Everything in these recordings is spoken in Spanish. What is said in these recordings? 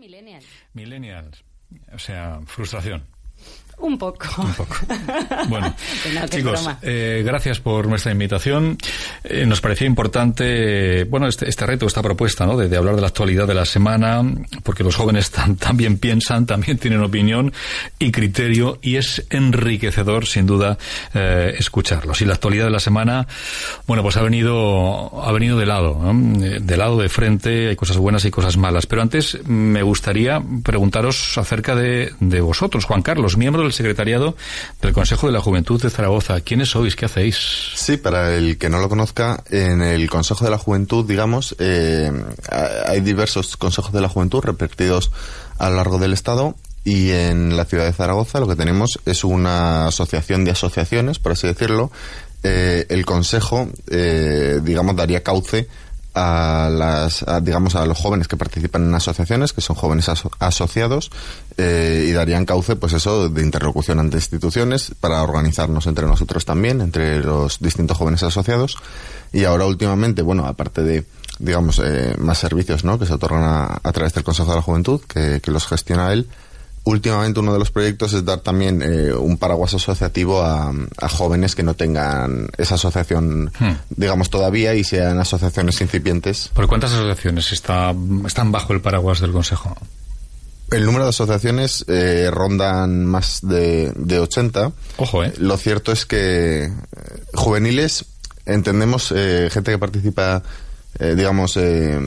millennial. Millennial. O sea, frustración. Un poco. Un poco. Bueno, no, chicos, eh, gracias por nuestra invitación. Eh, nos parecía importante, bueno, este, este reto, esta propuesta, ¿no? De, de hablar de la actualidad de la semana, porque los jóvenes tan- también piensan, también tienen opinión y criterio, y es enriquecedor, sin duda, eh, escucharlos. Y la actualidad de la semana, bueno, pues ha venido, ha venido de lado, ¿no? De lado, de frente, hay cosas buenas y cosas malas. Pero antes me gustaría preguntaros acerca de, de vosotros, Juan Carlos, miembro del secretariado del Consejo de la Juventud de Zaragoza. ¿Quiénes sois? ¿Qué hacéis? Sí, para el que no lo conozca, en el Consejo de la Juventud, digamos, eh, hay diversos consejos de la juventud repartidos a lo largo del Estado y en la ciudad de Zaragoza lo que tenemos es una asociación de asociaciones, por así decirlo. Eh, el Consejo, eh, digamos, daría cauce a las a, digamos a los jóvenes que participan en asociaciones que son jóvenes aso- asociados eh, y darían cauce pues eso de interlocución ante instituciones para organizarnos entre nosotros también entre los distintos jóvenes asociados. Y ahora últimamente bueno aparte de digamos eh, más servicios no que se otorgan a, a través del Consejo de la Juventud que, que los gestiona él Últimamente uno de los proyectos es dar también eh, un paraguas asociativo a, a jóvenes que no tengan esa asociación, Hmm. digamos, todavía y sean asociaciones incipientes. ¿Por cuántas asociaciones está, están bajo el paraguas del Consejo? El número de asociaciones eh, rondan más de, de 80. Ojo, ¿eh? Lo cierto es que eh, juveniles entendemos eh, gente que participa, eh, digamos, eh,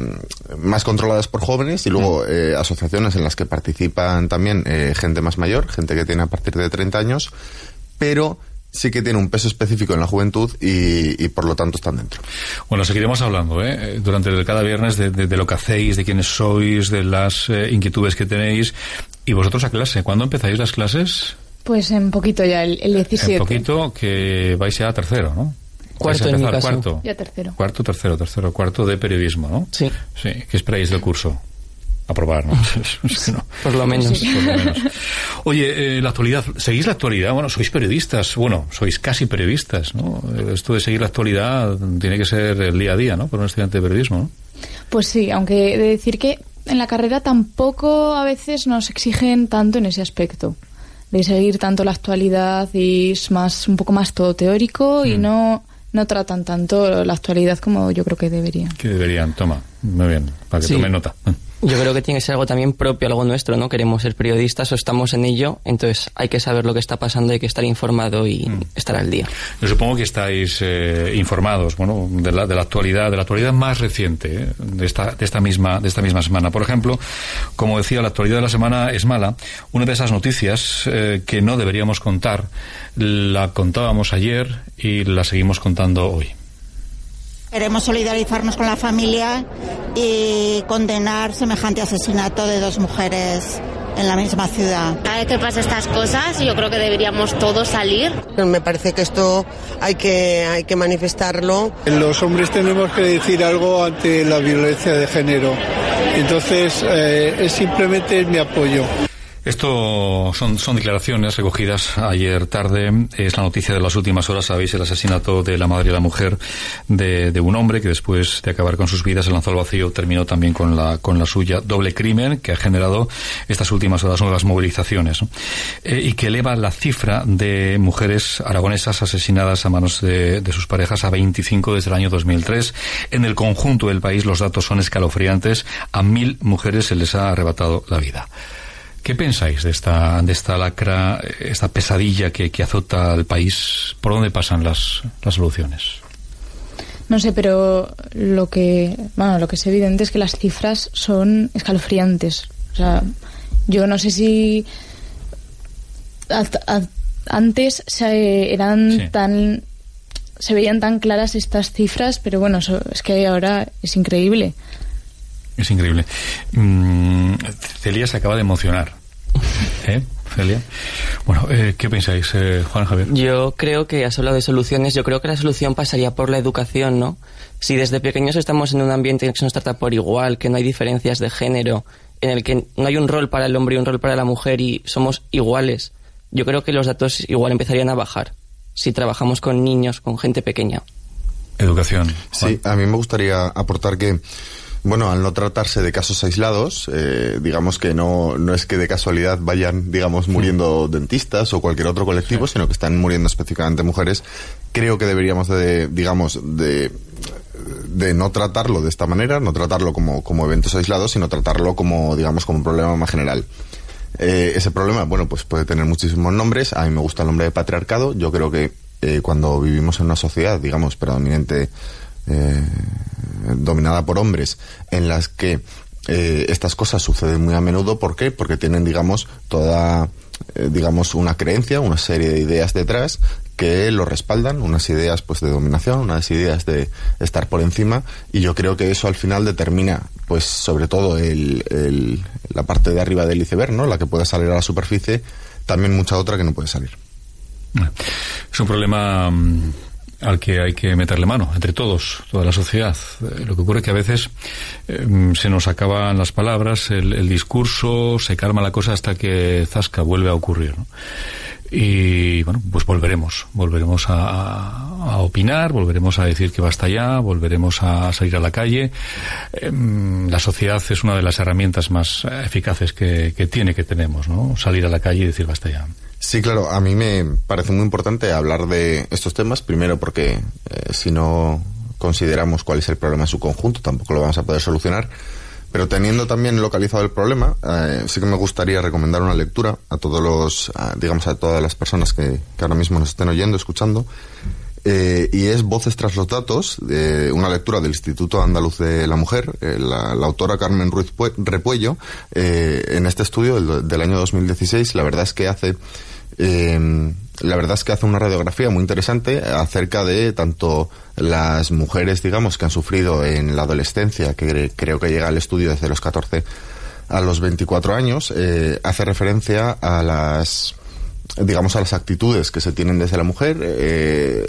más controladas por jóvenes y luego eh, asociaciones en las que participan también eh, gente más mayor, gente que tiene a partir de 30 años, pero sí que tiene un peso específico en la juventud y, y por lo tanto están dentro. Bueno, seguiremos hablando ¿eh? durante cada viernes de, de- de lo que hacéis, de quiénes sois, de las eh, inquietudes que tenéis. ¿Y vosotros a clase? ¿Cuándo empezáis las clases? Pues en poquito ya, el, el 17. En poquito, que vais ya a tercero, ¿no? Cuarto en mi caso. Cuarto. Ya tercero. Cuarto, tercero, tercero, cuarto de periodismo, ¿no? Sí. Sí. ¿Qué esperáis del curso? Aprobar, ¿no? No. Por lo menos. Por lo menos. Oye, eh, la actualidad, ¿seguís la actualidad? Bueno, sois periodistas, bueno, sois casi periodistas, ¿no? Esto de seguir la actualidad tiene que ser el día a día, ¿no? Para un estudiante de periodismo, ¿no? Pues sí, aunque he de decir que en la carrera tampoco a veces nos exigen tanto en ese aspecto de seguir tanto la actualidad y es más un poco más todo teórico y no no tratan tanto la actualidad como yo creo que deberían. Que deberían, toma, muy bien, para que Sí. tomen nota. Yo creo que tiene que ser algo también propio, algo nuestro, ¿no? Queremos ser periodistas o estamos en ello, entonces hay que saber lo que está pasando, hay que estar informado y estar al día. Yo supongo que estáis eh, informados, bueno, de la, de la actualidad, de la actualidad más reciente, ¿eh? de esta, de esta misma, de esta misma semana. Por ejemplo, como decía, la actualidad de la semana es mala. Una de esas noticias eh, que no deberíamos contar, la contábamos ayer y la seguimos contando hoy. Queremos solidarizarnos con la familia y condenar semejante asesinato de dos mujeres en la misma ciudad. Cada vez que pasa estas cosas, yo creo que deberíamos todos salir. Me parece que esto hay que, hay que manifestarlo. Los hombres tenemos que decir algo ante la violencia de género. Entonces, eh, es simplemente mi apoyo. Esto son, son declaraciones recogidas ayer tarde. Es la noticia de las últimas horas. Sabéis el asesinato de la madre y la mujer de, de un hombre que después de acabar con sus vidas se lanzó al vacío, terminó también con la, con la suya. Doble crimen que ha generado estas últimas horas nuevas movilizaciones. Eh, y que eleva la cifra de mujeres aragonesas asesinadas a manos de, de sus parejas a 25 desde el año 2003. En el conjunto del país los datos son escalofriantes. A mil mujeres se les ha arrebatado la vida. ¿Qué pensáis de esta, de esta lacra, esta pesadilla que, que azota al país? ¿Por dónde pasan las, las soluciones? No sé, pero lo que, bueno, lo que es evidente es que las cifras son escalofriantes. O sea, yo no sé si a- antes se eran Sí. tan se veían tan claras estas cifras, pero bueno, eso- es que ahora es increíble. Es increíble. Mm, Celia se acaba de emocionar. ¿Eh, Celia? Bueno, eh, ¿qué pensáis, eh, Juan Javier? Yo creo que has hablado de soluciones, yo creo que la solución pasaría por la educación, ¿no? Si desde pequeños estamos en un ambiente en el que se nos trata por igual, que no hay diferencias de género, en el que no hay un rol para el hombre y un rol para la mujer y somos iguales, yo creo que los datos igual empezarían a bajar si trabajamos con niños, con gente pequeña. Educación. Sí, a mí me gustaría aportar que Bueno, al no tratarse de casos aislados, eh, digamos que no, no es que de casualidad vayan, digamos, muriendo dentistas o cualquier otro colectivo, sino que están muriendo específicamente mujeres. Creo que deberíamos de, digamos, de, de no tratarlo de esta manera, no tratarlo como, como eventos aislados, sino tratarlo como, digamos, como un problema más general. Eh, ese problema, bueno, pues puede tener muchísimos nombres. A mí me gusta el nombre de patriarcado. Yo creo que eh, cuando vivimos en una sociedad, digamos, predominante eh, dominada por hombres, en las que eh, estas cosas suceden muy a menudo. ¿Por qué? Porque tienen, digamos, toda, eh, digamos, una creencia, una serie de ideas detrás que lo respaldan, unas ideas pues de dominación, unas ideas de estar por encima y yo creo que eso al final determina pues sobre todo el, la parte de arriba del iceberg, ¿no? La que puede salir a la superficie, también mucha otra que no puede salir. Es un problema mm, al que hay que meterle mano, entre todos, toda la sociedad. Eh, lo que ocurre es que a veces eh, se nos acaban las palabras, el, el, discurso, se calma la cosa hasta que zasca, vuelve a ocurrir. Y bueno, pues volveremos, volveremos a, a, opinar, volveremos a decir que basta ya, volveremos a salir a la calle. Eh, la sociedad es una de las herramientas más eficaces que, que tiene, que tenemos, ¿no? Salir a la calle y decir basta ya. Sí, claro, a mí me parece muy importante hablar de estos temas, primero porque eh, si no consideramos cuál es el problema en su conjunto, tampoco lo vamos a poder solucionar. Pero teniendo también localizado el problema, eh, sí que me gustaría recomendar una lectura a todos los, digamos, a todas las personas que, ahora mismo nos estén oyendo, escuchando. Eh, y es Voces tras los datos, una lectura del Instituto Andaluz de la Mujer, eh, la, la, autora Carmen Ruiz Repuello, en este estudio del, del, año 2016, la verdad es que hace eh, la verdad es que hace una radiografía muy interesante acerca de tanto las mujeres, digamos, que han sufrido en la adolescencia, que creo que llega al estudio desde los 14 a los 24 años, eh, hace referencia a las, digamos, a las actitudes que se tienen desde la mujer. Eh,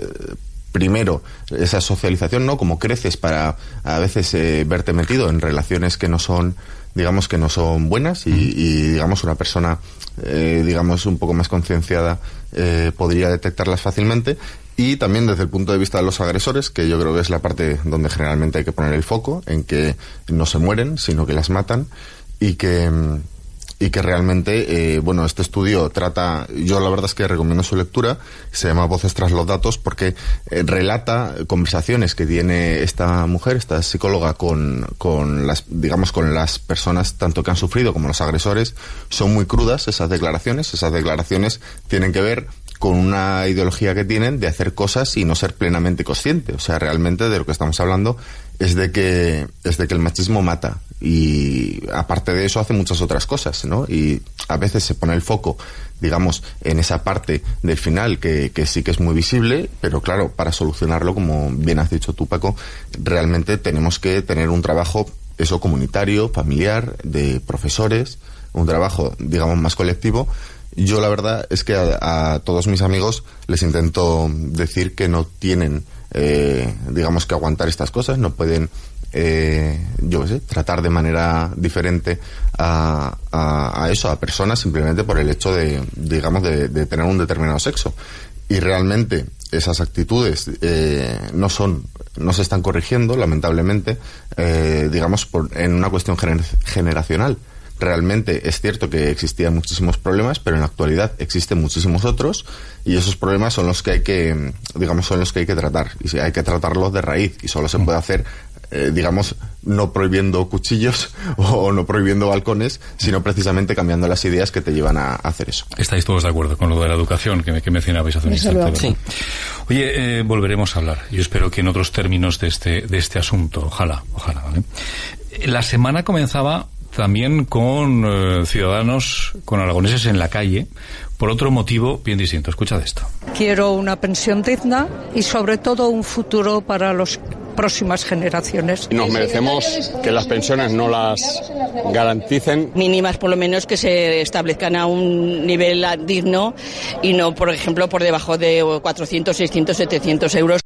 primero, esa socialización, ¿no? Como creces para a veces eh, verte metido en relaciones que no son, digamos, que no son buenas y, y digamos, una persona eh, digamos, un poco más concienciada, eh, podría detectarlas fácilmente. Y también desde el punto de vista de los agresores, que yo creo que es la parte donde generalmente hay que poner el foco, en que no se mueren, sino que las matan y que y que realmente, eh, bueno, este estudio trata, yo la verdad es que recomiendo su lectura, se llama Voces tras los datos, porque eh, relata conversaciones que tiene esta mujer, esta psicóloga, con, con las, digamos, con las personas tanto que han sufrido como los agresores, son muy crudas esas declaraciones, esas declaraciones tienen que ver con una ideología que tienen de hacer cosas y no ser plenamente consciente. O sea, realmente de lo que estamos hablando es de que, es de que el machismo mata. Y aparte de eso hace muchas otras cosas, ¿no? Y a veces se pone el foco, digamos, en esa parte del final que, sí que es muy visible, pero claro, para solucionarlo, como bien has dicho tú, Paco, realmente tenemos que tener un trabajo, eso comunitario, familiar, de profesores, un trabajo, digamos, más colectivo, yo la verdad es que a, a, todos mis amigos les intento decir que no tienen, eh, digamos que aguantar estas cosas, no pueden, eh, yo qué sé, tratar de manera diferente a, a, a, eso, a personas simplemente por el hecho de, digamos, de, de tener un determinado sexo. Y realmente esas actitudes eh, no son, no se están corrigiendo, lamentablemente, eh, digamos, por, en una cuestión gener generacional realmente es cierto que existían muchísimos problemas, pero en la actualidad existen muchísimos otros y esos problemas son los que hay que, digamos, son los que hay que tratar y hay que tratarlos de raíz y solo se puede hacer eh, digamos, no prohibiendo cuchillos o no prohibiendo balcones, sino precisamente cambiando las ideas que te llevan a, a hacer eso. Estáis todos de acuerdo con lo de la educación que, me, que mencionabais hace un instante. Sí. Oye, eh, volveremos a hablar. Yo espero que en otros términos de este, de este asunto. Ojalá, ojalá, ¿vale? La semana comenzaba también con eh, ciudadanos, con aragoneses en la calle, por otro motivo bien distinto. Escucha de esto. Quiero una pensión digna y sobre todo un futuro para las próximas generaciones. Nos merecemos que las pensiones no las garanticen. Mínimas por lo menos que se establezcan a un nivel digno y no, por ejemplo, por debajo de 400, 600, 700 euros.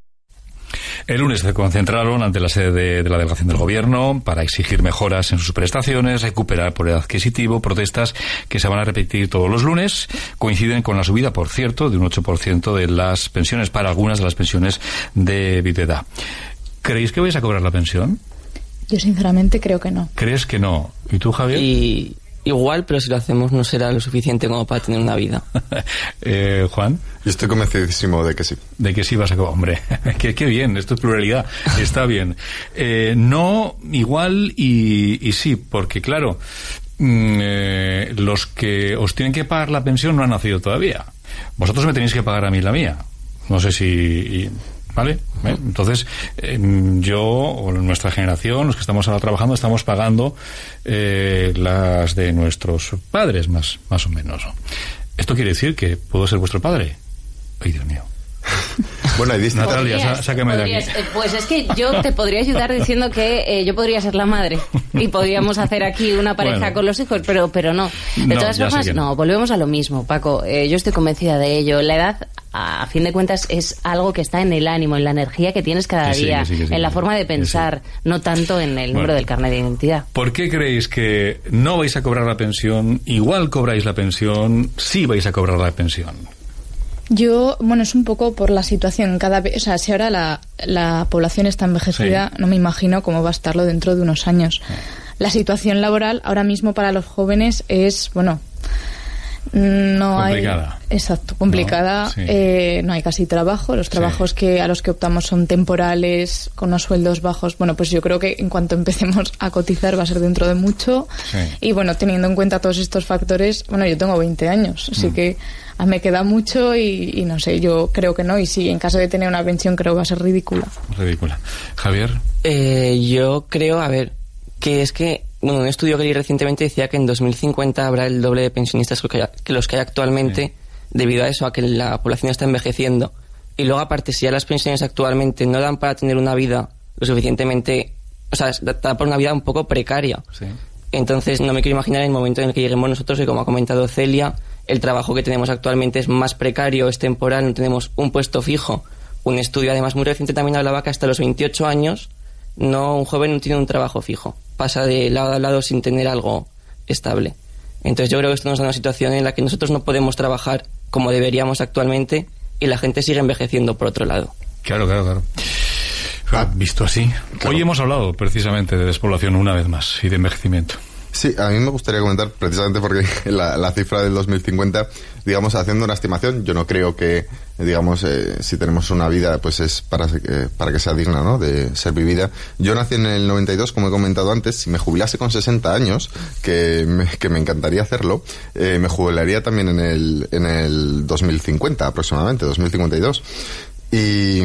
El lunes se concentraron ante la sede de, de, la delegación del gobierno para exigir mejoras en sus prestaciones, recuperar poder adquisitivo, protestas que se van a repetir todos los lunes. Coinciden con la subida, por cierto, de un 8% de las pensiones para algunas de las pensiones de viudedad. ¿Creéis que vais a cobrar la pensión? Yo sinceramente creo que no. ¿Crees que no? ¿Y tú, Javier? Y igual, pero si lo hacemos no será lo suficiente como para tener una vida. eh, Juan. Yo estoy convencidísimo de que sí. De que sí vas a... Hombre, qué, qué bien, esto es pluralidad, está bien. Eh, no, igual y, y sí, porque claro, mm, eh, los que os tienen que pagar la pensión no han nacido todavía. Vosotros me tenéis que pagar a mí la mía. No sé si... y- ¿Vale? ¿Eh? Entonces, eh, yo o nuestra generación, los que estamos ahora trabajando, estamos pagando eh, las de nuestros padres, más, más o menos. ¿no? ¿Esto quiere decir que puedo ser vuestro padre? Ay, Dios mío. Bueno, hay distintas- Natalia, Podrías- sá- sácame de aquí. eh, Pues es que yo te podría ayudar diciendo que eh, yo podría ser la madre y podríamos hacer aquí una pareja Bueno. con los hijos, pero, pero no. De No, todas formas, que no. no. volvemos a lo mismo, Paco. Eh, yo estoy convencida de ello. La edad, a fin de cuentas, es algo que está en el ánimo, en la energía que tienes cada Que sí, día, que sí, que sí, en la forma de pensar, no tanto en el número Bueno. del carnet de identidad. ¿Por qué creéis que no vais a cobrar la pensión? Igual cobráis la pensión, sí vais a cobrar la pensión. Yo, bueno, es un poco por la situación. Cada vez, o sea, si ahora la, la población está envejecida, no me imagino cómo va a estarlo dentro de unos años. La situación laboral ahora mismo para los jóvenes es, bueno, no Complicada. hay. Exacto, complicada. No, sí. eh, no hay casi trabajo. Los trabajos que a los que optamos son temporales, con unos sueldos bajos. Bueno, pues yo creo que en cuanto empecemos a cotizar va a ser dentro de mucho. Sí. Y bueno, teniendo en cuenta todos estos factores, bueno, yo tengo 20 años, Mm. así que ah, me queda mucho y, y no sé, yo creo que no. Y sí, en caso de tener una pensión creo que va a ser ridícula. Ridícula. Javier. Eh, yo creo, a ver, que es que, bueno, un estudio que leí recientemente decía que en 2050 habrá el doble de pensionistas que, hay- que los que hay actualmente, debido a eso, a que la población está envejeciendo. Y luego, aparte, si ya las pensiones actualmente no dan para tener una vida lo suficientemente, o sea, da da para una vida un poco precaria. Sí. Entonces, no me quiero imaginar el momento en el que lleguemos nosotros, que como ha comentado Celia, el trabajo que tenemos actualmente es más precario, es temporal, no tenemos un puesto fijo. Un estudio, además, muy reciente también hablaba que hasta los 28 años, no un joven no tiene un trabajo fijo. Pasa de lado a lado sin tener algo estable. Entonces, yo creo que esto nos da una situación en la que nosotros no podemos trabajar como deberíamos actualmente y la gente sigue envejeciendo por otro lado. Claro, claro, claro. Ah, Visto así. Hoy hemos hablado precisamente de despoblación una vez más y de envejecimiento. Sí, a mí me gustaría comentar precisamente porque la, cifra del 2050, digamos, haciendo una estimación, yo no creo que, digamos, eh, si tenemos una vida, pues es para, eh, para que sea digna, ¿no? De ser vivida. Yo nací en el 92, como he comentado antes, si me jubilase con 60 años, que me, que me encantaría hacerlo, eh, me jubilaría también en el, en el 2050 aproximadamente, 2052. Y,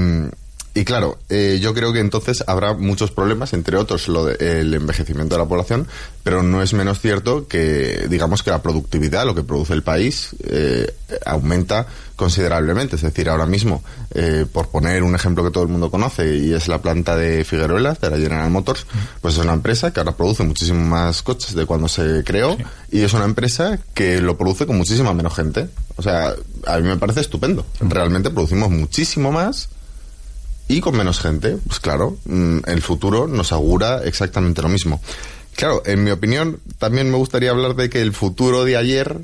y claro, eh, yo creo que entonces habrá muchos problemas, entre otros lo de- el envejecimiento de la población, pero no es menos cierto que, digamos, que la productividad, lo que produce el país, eh, aumenta considerablemente. Es decir, ahora mismo, eh, por poner un ejemplo que todo el mundo conoce, y es la planta de Figueruelas, de la General Motors, pues es una empresa que ahora produce muchísimo más coches de cuando se creó, y es una empresa que lo produce con muchísima menos gente. O sea, a mí me parece estupendo. Realmente producimos muchísimo más y con menos gente, pues claro, mm, el futuro nos augura exactamente lo mismo. Claro, en mi opinión, también me gustaría hablar de que el futuro de ayer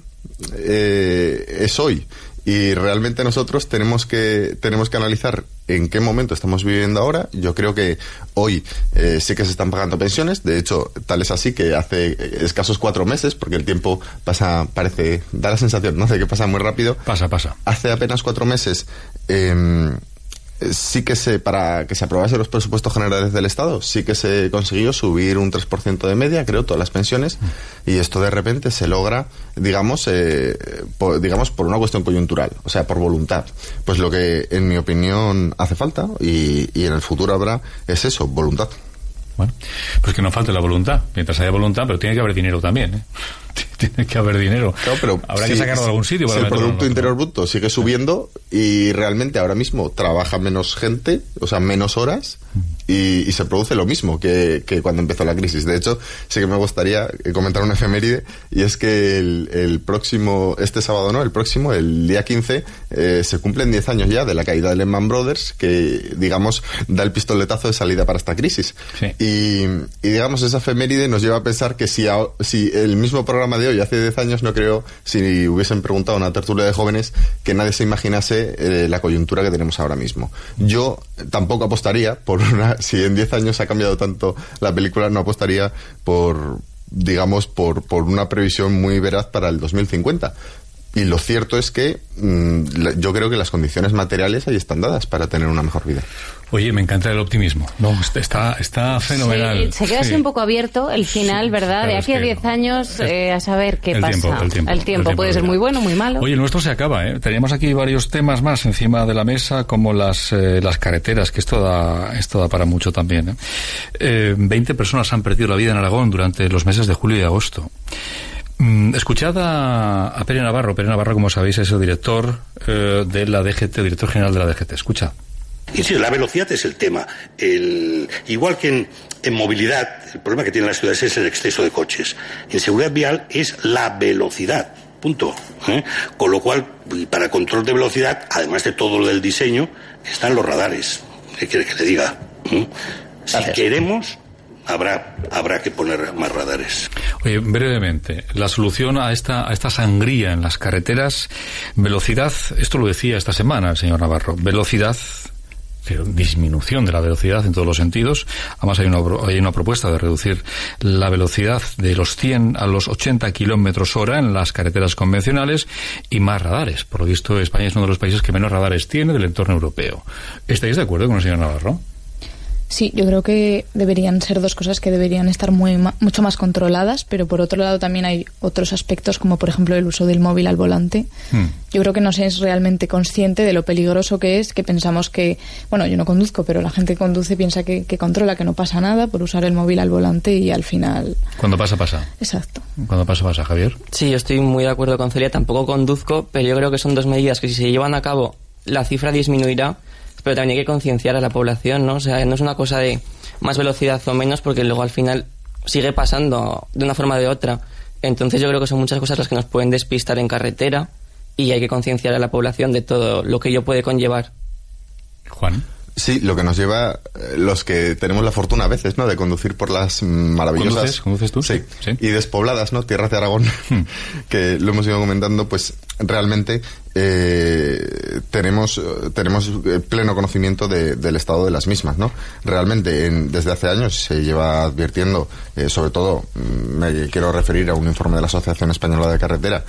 eh, es hoy. Y realmente nosotros tenemos que, tenemos que analizar en qué momento estamos viviendo ahora. Yo creo que hoy eh, sí que se están pagando pensiones. De hecho, tal es así que hace escasos cuatro meses, porque el tiempo pasa, parece, da la sensación, ¿no? De que pasa muy rápido. Pasa, pasa. Hace apenas cuatro meses, eh, sí que se, para que se aprobase los presupuestos generales del Estado, sí que se consiguió subir un 3% de media, creo, todas las pensiones, y esto de repente se logra, digamos, eh, por, digamos, por una cuestión coyuntural, o sea, por voluntad. Pues lo que, en mi opinión, hace falta, y, y en el futuro habrá, es eso, voluntad. Bueno, pues que no falte la voluntad. Mientras haya voluntad, pero tiene que haber dinero también, ¿eh? Tiene que haber dinero. pero Habrá si- que sacarlo de algún sitio si para el meterlo en Producto. Interior Bruto sigue subiendo y realmente ahora mismo trabaja menos gente, o sea, menos horas, y, y se produce lo mismo que, que cuando empezó la crisis. De hecho, sí que me gustaría eh, comentar una efeméride, y es que el, el próximo, este sábado no, el próximo, el día 15, eh, se cumplen 10 años ya de la caída de Lehman Brothers, que, digamos, da el pistoletazo de salida para esta crisis. Y, y, digamos, esa efeméride nos lleva a pensar que si, a- si el mismo programa de hoy hace 10 años no creo, si hubiesen preguntado a una tertulia de jóvenes, que nadie se imaginase eh, la coyuntura que tenemos ahora mismo. Yo tampoco apostaría por una, si en 10 años ha cambiado tanto la película, no apostaría por, digamos, por, por una previsión muy veraz para el 2050. Y lo cierto es que mm, yo creo que las condiciones materiales ahí están dadas para tener una mejor vida. Oye, me encanta el optimismo. No, está, está fenomenal. Sí, se queda así Sí. un poco abierto el final, ¿verdad? claro, de aquí a que 10 años eh, a saber qué el pasa. tiempo, el tiempo, el tiempo puede ser muy bueno, muy malo. Oye, el nuestro se acaba, ¿eh? Teníamos aquí varios temas más encima de la mesa, como las, eh, las carreteras, que esto da, esto da para mucho también. ¿eh? Eh, 20 personas han perdido la vida en Aragón durante los meses de julio y agosto. Mm, Escuchad a, a Pere Navarro. Pere Navarro, como sabéis, es el director eh, de la DGT, el director general de la DGT. Escucha. Insisto, la velocidad es el tema. El- igual que en, en movilidad, el problema que tienen las ciudades es el exceso de coches. En seguridad vial es la velocidad. Punto. ¿eh? Con lo cual, para control de velocidad, además de todo lo del diseño, están los radares. ¿Qué quiere que le diga? ¿Mm? Si queremos, habrá, habrá que poner más radares. Oye, brevemente, la solución a esta, a esta sangría en las carreteras, velocidad, esto lo decía esta semana el señor Navarro, velocidad, disminución de la velocidad en todos los sentidos. Además hay una, hay una propuesta de reducir la velocidad de los 100 a los 80 kilómetros hora en las carreteras convencionales y más radares. Por lo visto, España es uno de los países que menos radares tiene del entorno europeo. ¿Estáis de acuerdo con el señor Navarro? Sí, yo creo que deberían ser dos cosas que deberían estar muy ma- mucho más controladas, pero por otro lado también hay otros aspectos como por ejemplo el uso del móvil al volante. Hmm. Yo creo que no se es realmente consciente de lo peligroso que es, que pensamos que, bueno, yo no conduzco, pero la gente que conduce piensa que, que controla, que no pasa nada por usar el móvil al volante y al final... Cuando pasa, pasa. Exacto. Cuando pasa, pasa, Javier. Sí, yo estoy muy de acuerdo con Celia. Tampoco conduzco, pero yo creo que son dos medidas que si se llevan a cabo, la cifra disminuirá, pero también hay que concienciar a la población, ¿no? O sea, no es una cosa de más velocidad o menos, porque luego al final sigue pasando de una forma o de otra. Entonces yo creo que son muchas cosas las que nos pueden despistar en carretera y hay que concienciar a la población de todo lo que ello puede conllevar. Juan. Sí, lo que nos lleva, eh, los que tenemos la fortuna a veces, ¿no? De conducir por las maravillosas... ¿Conduces? ¿Conduces tú? Sí, y despobladas, ¿no? Tierras de Aragón, que lo hemos ido comentando, pues realmente eh, tenemos, tenemos eh, pleno conocimiento de- del estado de las mismas, ¿no? Realmente, en- desde hace años se lleva advirtiendo, eh, sobre todo, mm, me quiero referir a un informe de la Asociación Española de Carretera,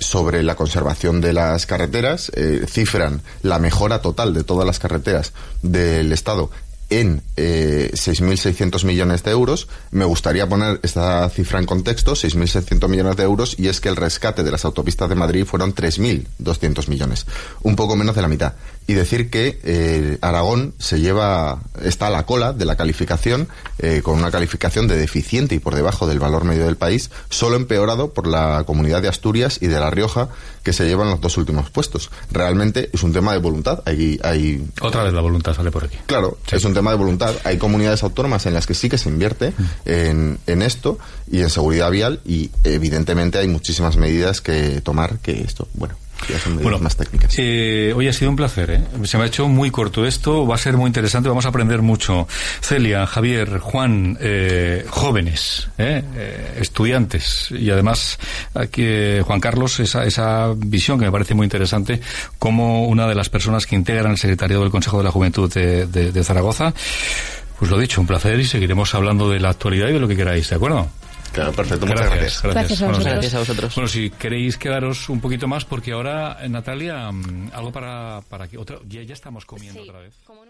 sobre la conservación de las carreteras, cifran la mejora total de todas las carreteras del Estado en eh, 6.600 millones de euros. Me gustaría poner esta cifra en contexto, 6.600 millones de euros, y es que el rescate de las autopistas de Madrid fueron 3.200 millones, un poco menos de la mitad. Y decir que eh, Aragón se lleva, está a la cola de la calificación, eh, con una calificación de deficiente y por debajo del valor medio del país, solo empeorado por la comunidad de Asturias y de La Rioja, que se llevan los dos últimos puestos. Realmente es un tema de voluntad. Hay, hay Otra vez la voluntad sale por aquí. Claro, es un tema de voluntad. Hay comunidades autónomas en las que sí que se invierte en, en esto y en seguridad vial y evidentemente hay muchísimas medidas que tomar que esto, bueno, ya son medidas más técnicas. Eh, hoy ha sido un placer, ¿eh? Se me ha hecho muy corto esto, va a ser muy interesante, vamos a aprender mucho. Celia, Javier, Juan, eh, jóvenes, ¿eh? Estudiantes y además aquí Juan Carlos, esa, esa visión que me parece muy interesante como una de las personas que integran el secretariado del Consejo de la Juventud de, de- de Zaragoza. Pues lo dicho, un placer y seguiremos hablando de la actualidad y de lo que queráis, ¿de acuerdo? Claro, perfecto, muchas gracias. gracias. Gracias a. Gracias a vosotros. Bueno, si queréis quedaros un poquito más, porque ahora, eh, Natalia, mm, algo para, para que otra, ya, ya estamos comiendo otra vez. Como una